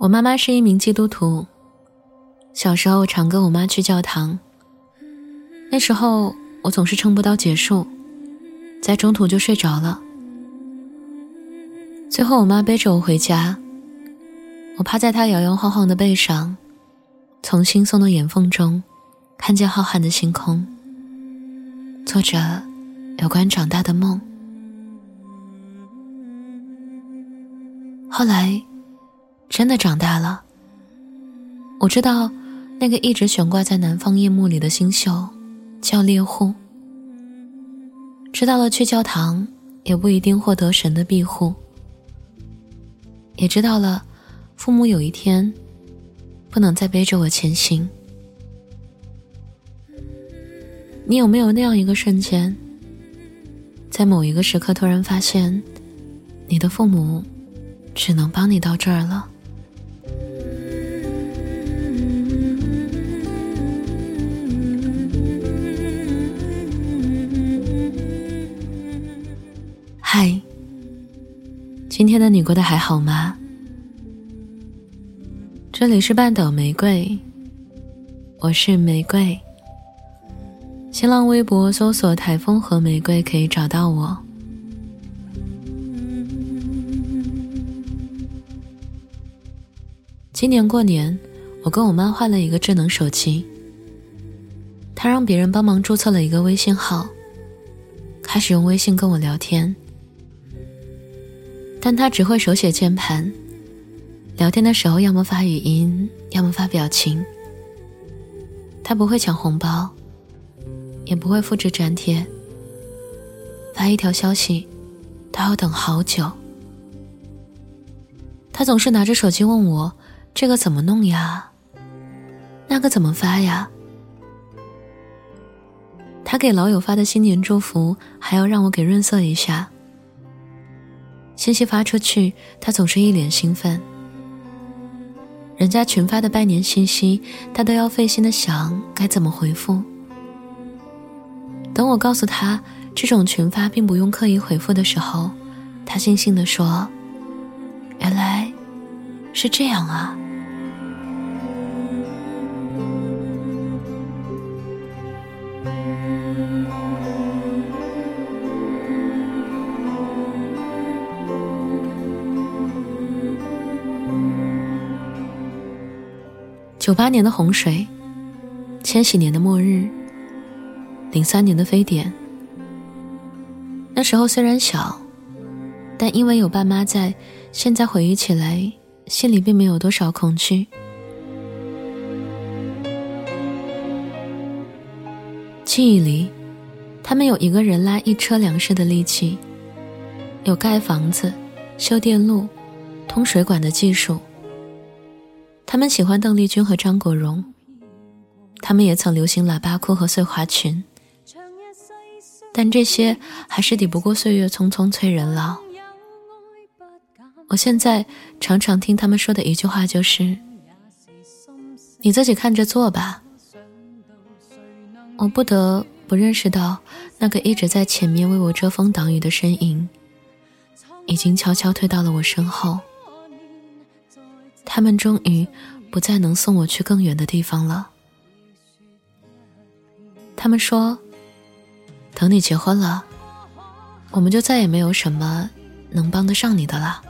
我妈妈是一名基督徒，小时候常跟我妈去教堂。那时候我总是撑不到结束，在中途就睡着了。最后我妈背着我回家，我趴在她摇摇晃晃的背上，从惺忪的眼缝中看见浩瀚的星空，做着有关长大的梦。后来。真的长大了。我知道，那个一直悬挂在南方夜幕里的星宿，叫猎户。知道了，去教堂也不一定获得神的庇护。也知道了，父母有一天，不能再背着我前行。你有没有那样一个瞬间，在某一个时刻突然发现，你的父母，只能帮你到这儿了？今天的你过得还好吗？这里是半岛玫瑰，我是玫瑰。新浪微博搜索“台风和玫瑰”可以找到我。今年过年，我跟我妈换了一个智能手机，她让别人帮忙注册了一个微信号，开始用微信跟我聊天。但他只会手写键盘，聊天的时候要么发语音，要么发表情。他不会抢红包，也不会复制粘贴。发一条消息，都要等好久。他总是拿着手机问我：“这个怎么弄呀？那个怎么发呀？”他给老友发的新年祝福，还要让我给润色一下。信息发出去，他总是一脸兴奋。人家群发的拜年信息，他都要费心的想该怎么回复。等我告诉他这种群发并不用刻意回复的时候，他悻悻地说：“原来是这样啊。”九八年的洪水，千禧年的末日，零三年的非典。那时候虽然小，但因为有爸妈在，现在回忆起来，心里并没有多少恐惧。记忆里，他们有一个人拉一车粮食的力气，有盖房子、修电路、通水管的技术。他们喜欢邓丽君和张国荣，他们也曾流行喇叭裤和碎花裙，但这些还是抵不过岁月匆匆催人老。我现在常常听他们说的一句话就是：“你自己看着做吧。”我不得不认识到，那个一直在前面为我遮风挡雨的身影，已经悄悄退到了我身后。他们终于不再能送我去更远的地方了。他们说：“等你结婚了，我们就再也没有什么能帮得上你的了。”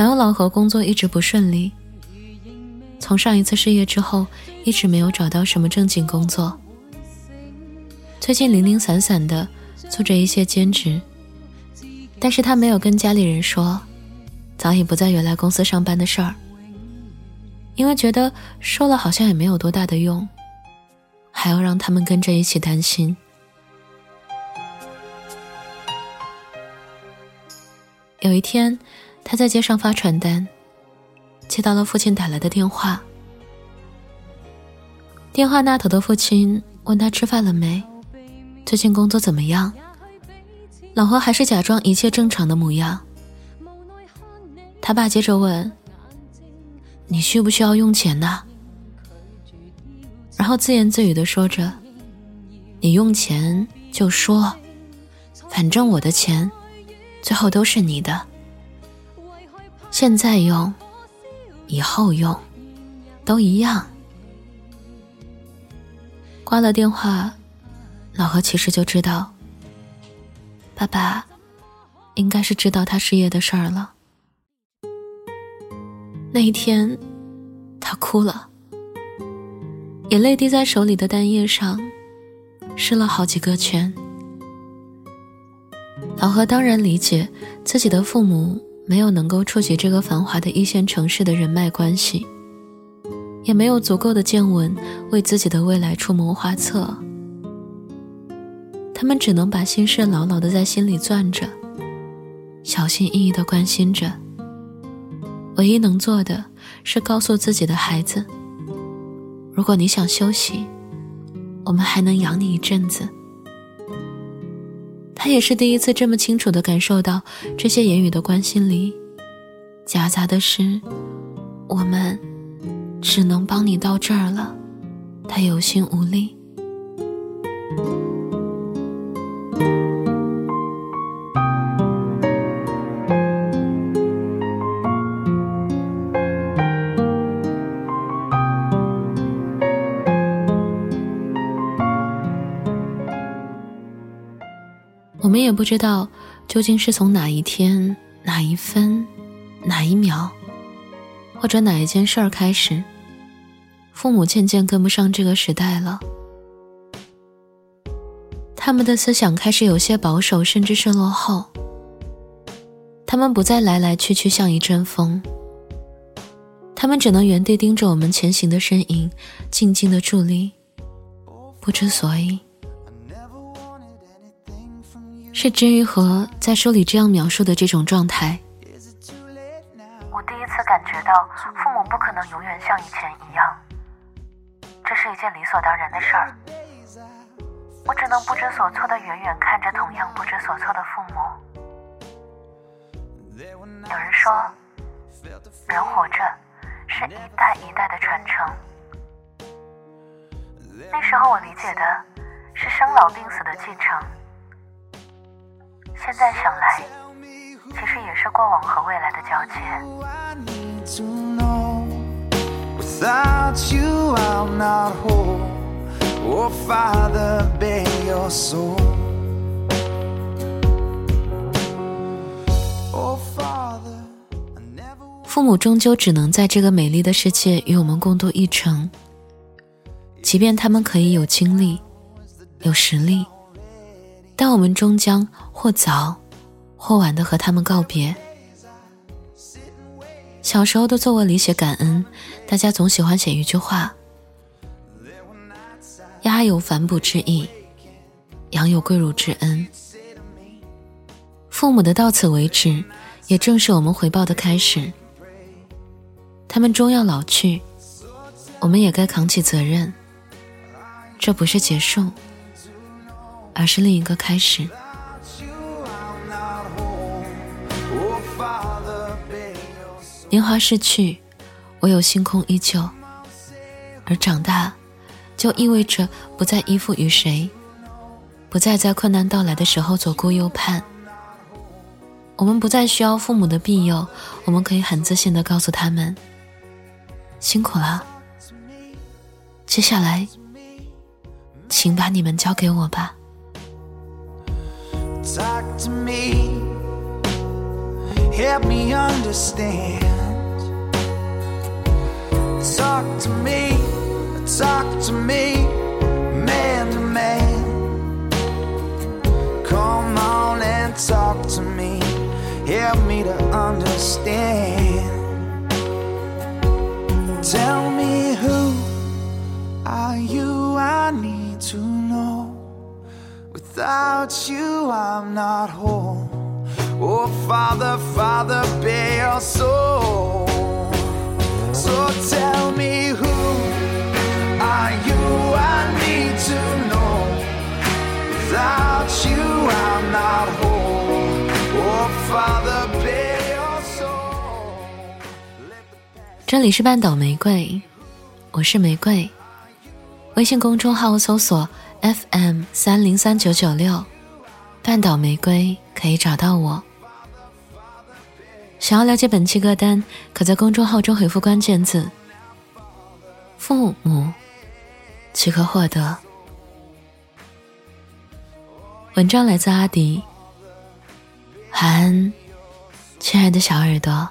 还有老何工作一直不顺利，从上一次失业之后，一直没有找到什么正经工作。最近零零散散的做着一些兼职，但是他没有跟家里人说，早已不在原来公司上班的事儿，因为觉得说了好像也没有多大的用，还要让他们跟着一起担心。有一天，他在街上发传单，接到了父亲打来的电话。电话那头的父亲问他吃饭了没，最近工作怎么样。老何还是假装一切正常的模样。他爸接着问：“你需不需要用钱呢？”然后自言自语的说着：“你用钱就说，反正我的钱最后都是你的。现在用，以后用，都一样。”挂了电话，老何其实就知道，爸爸应该是知道他失业的事儿了。那一天，他哭了，眼泪滴在手里的蛋液上，湿了好几个圈。老何当然理解自己的父母没有能够触及这个繁华的一线城市的人脉关系。也没有足够的见闻为自己的未来出谋划策，他们只能把心事牢牢的在心里攥着，小心翼翼的关心着。唯一能做的是告诉自己的孩子：如果你想休息，我们还能养你一阵子。他也是第一次这么清楚的感受到，这些言语的关心里，夹杂的是我们。只能帮你到这儿了，他有心无力。我们也不知道究竟是从哪一天、哪一分、哪一秒。或者哪一件事儿开始，父母渐渐跟不上这个时代了。他们的思想开始有些保守，甚至是落后。他们不再来来去去像一阵风，他们只能原地盯着我们前行的身影，静静的伫立，不知所以。是至于和在书里这样描述的这种状态。我第一次感觉到父母不可能永远像以前一样，这是一件理所当然的事儿。我只能不知所措的远远看着同样不知所措的父母。有人说，人活着是一代一代的传承。那时候我理解的是生老病死的继承，现在想来，其实也是过往和未来的交接。父母终究只能在这个美丽的世界与我们共度一程，即便他们可以有精力、有实力，但我们终将或早或晚的和他们告别。小时候的作文里写感恩，大家总喜欢写一句话：“鸭有反哺之意，羊有跪乳之恩。”父母的到此为止，也正是我们回报的开始。他们终要老去，我们也该扛起责任。这不是结束，而是另一个开始。年华逝去，唯有星空依旧。而长大，就意味着不再依附于谁，不再在困难到来的时候左顾右盼。我们不再需要父母的庇佑，我们可以很自信的告诉他们：辛苦了。接下来，请把你们交给我吧。Talk to me, help me understand. talk to me, talk to me, man to man. Come on and talk to me, help me to understand. Tell me who are you? I need to know. Without you, I'm not whole. Oh, Father, Father, bear your soul. So tell me who are you? I need to know. Without you, I'm not whole. Oh, Father, bear your soul. 这里是半岛玫瑰，我是玫瑰。微信公众号搜索 FM 三零三九九六，半岛玫瑰可以找到我。想要了解本期歌单，可在公众号中回复关键字“父母”，即可获得。文章来自阿迪，晚安，亲爱的小耳朵。